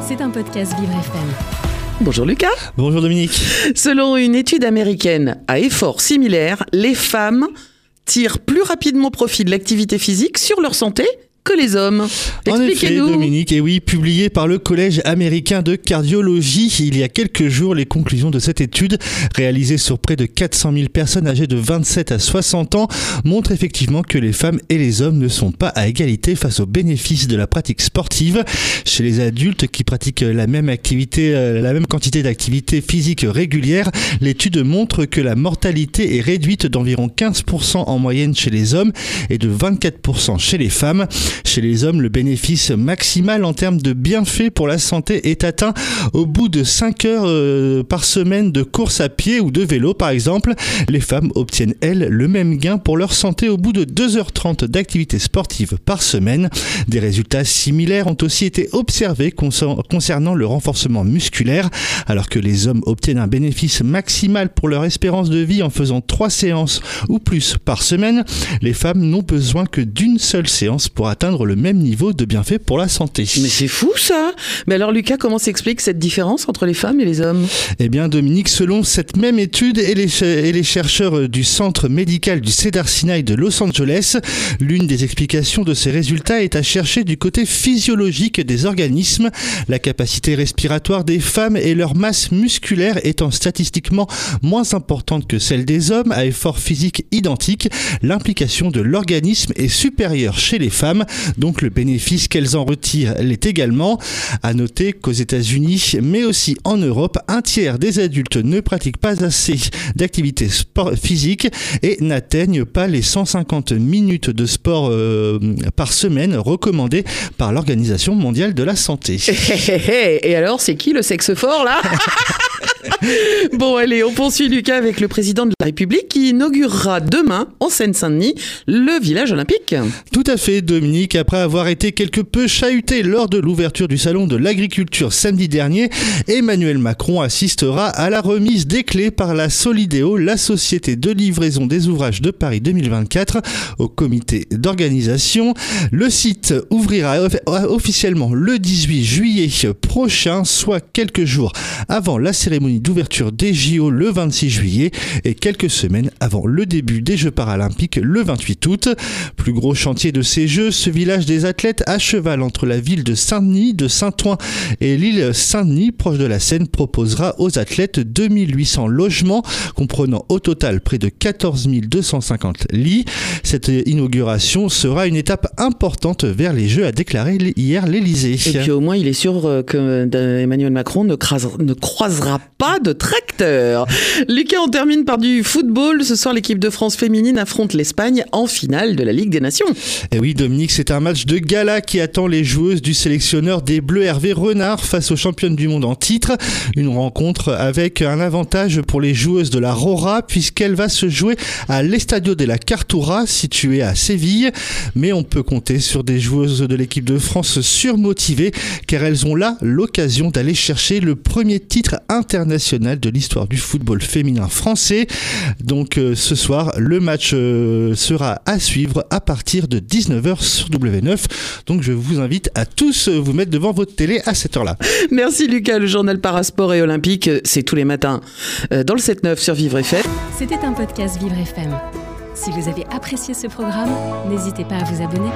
C'est un podcast Vivre FM. Bonjour Lucas. Bonjour Dominique. Selon une étude américaine à effort similaire, les femmes tirent plus rapidement profit de l'activité physique sur leur santé que les hommes. En effet. Dominique, et oui, publié par le Collège américain de cardiologie il y a quelques jours, les conclusions de cette étude, réalisée sur près de 400 000 personnes âgées de 27 à 60 ans, montrent effectivement que les femmes et les hommes ne sont pas à égalité face aux bénéfices de la pratique sportive. Chez les adultes qui pratiquent la même activité, euh, la même quantité d'activité physique régulière, l'étude montre que la mortalité est réduite d'environ 15% en moyenne chez les hommes et de 24% chez les femmes. Chez les hommes, le bénéfice maximal en termes de bienfaits pour la santé est atteint au bout de 5 heures euh, par semaine de course à pied ou de vélo par exemple. Les femmes obtiennent elles le même gain pour leur santé au bout de 2h30 d'activité sportive par semaine. Des résultats similaires ont aussi été observés concer- concernant le renforcement musculaire alors que les hommes obtiennent un bénéfice maximal pour leur espérance de vie en faisant 3 séances ou plus par semaine. Les femmes n'ont besoin que d'une seule séance pour atteindre le même niveau de bienfait pour la santé. Mais c'est fou ça. Mais alors Lucas, comment s'explique cette différence entre les femmes et les hommes? Eh bien, Dominique, selon cette même étude et les, et les chercheurs du centre médical du Cedars-Sinai de Los Angeles, l'une des explications de ces résultats est à chercher du côté physiologique des organismes, la capacité respiratoire des femmes et leur masse musculaire étant statistiquement moins importante que celle des hommes à effort physique identique, l'implication de l'organisme est supérieure chez les femmes, donc le bénéfice qu'elles en retirent l'est également. À noter qu'aux États-Unis, mais aussi en Europe, un tiers des adultes ne pratiquent pas assez d'activité sport physique et n'atteignent pas les 150 minutes de sport euh, par semaine recommandées par l'Organisation mondiale de la santé. Et alors, c'est qui le sexe fort là? Bon, allez, on poursuit Lucas avec le président de la République qui inaugurera demain en Seine-Saint-Denis le village olympique. Tout à fait, Dominique. Après avoir été quelque peu chahuté lors de l'ouverture du salon de l'agriculture samedi dernier, Emmanuel Macron assistera à la remise des clés par la Solidéo, la société de livraison des ouvrages de Paris 2024, au comité d'organisation. Le site ouvrira off- officiellement le 18 juillet prochain, soit quelques jours avant la cérémonie d'ouverture des JO le 26 juillet et quelques semaines avant le début des Jeux paralympiques le 28 août. Plus gros chantier de ces Jeux, ce village des athlètes à cheval entre la ville de Saint-Denis, de Saint-Ouen et l'île Saint-Denis, proche de la Seine, proposera aux athlètes 2800 logements, comprenant au total près de 14 250 lits. Cette inauguration sera une étape importante vers les Jeux, a déclaré hier l'Elysée. Et puis au moins, il est sûr euh, que euh, Emmanuel Macron ne, crase- ne croisera pas de tracteur. Lucas, on termine par du football. Ce soir, l'équipe de France féminine affronte l'Espagne en finale de la Ligue des Nations. Et oui, Dominique, c'est un match de gala qui attend les joueuses du sélectionneur des Bleus Hervé Renard face aux championnes du monde en titre. Une rencontre avec un avantage pour les joueuses de la Rora puisqu'elle va se jouer à l'Estadio de la Cartura situé à Séville. Mais on peut compter sur des joueuses de l'équipe de France surmotivées car elles ont là l'occasion d'aller chercher le premier titre international de l'histoire du football féminin français. Donc euh, ce soir, le match euh, sera à suivre à partir de 19h sur W9. Donc je vous invite à tous euh, vous mettre devant votre télé à cette heure-là. Merci Lucas, le journal Parasport et Olympique, c'est tous les matins euh, dans le 7-9 sur Vivre FM. C'était un podcast Vivre FM. Si vous avez apprécié ce programme, n'hésitez pas à vous abonner.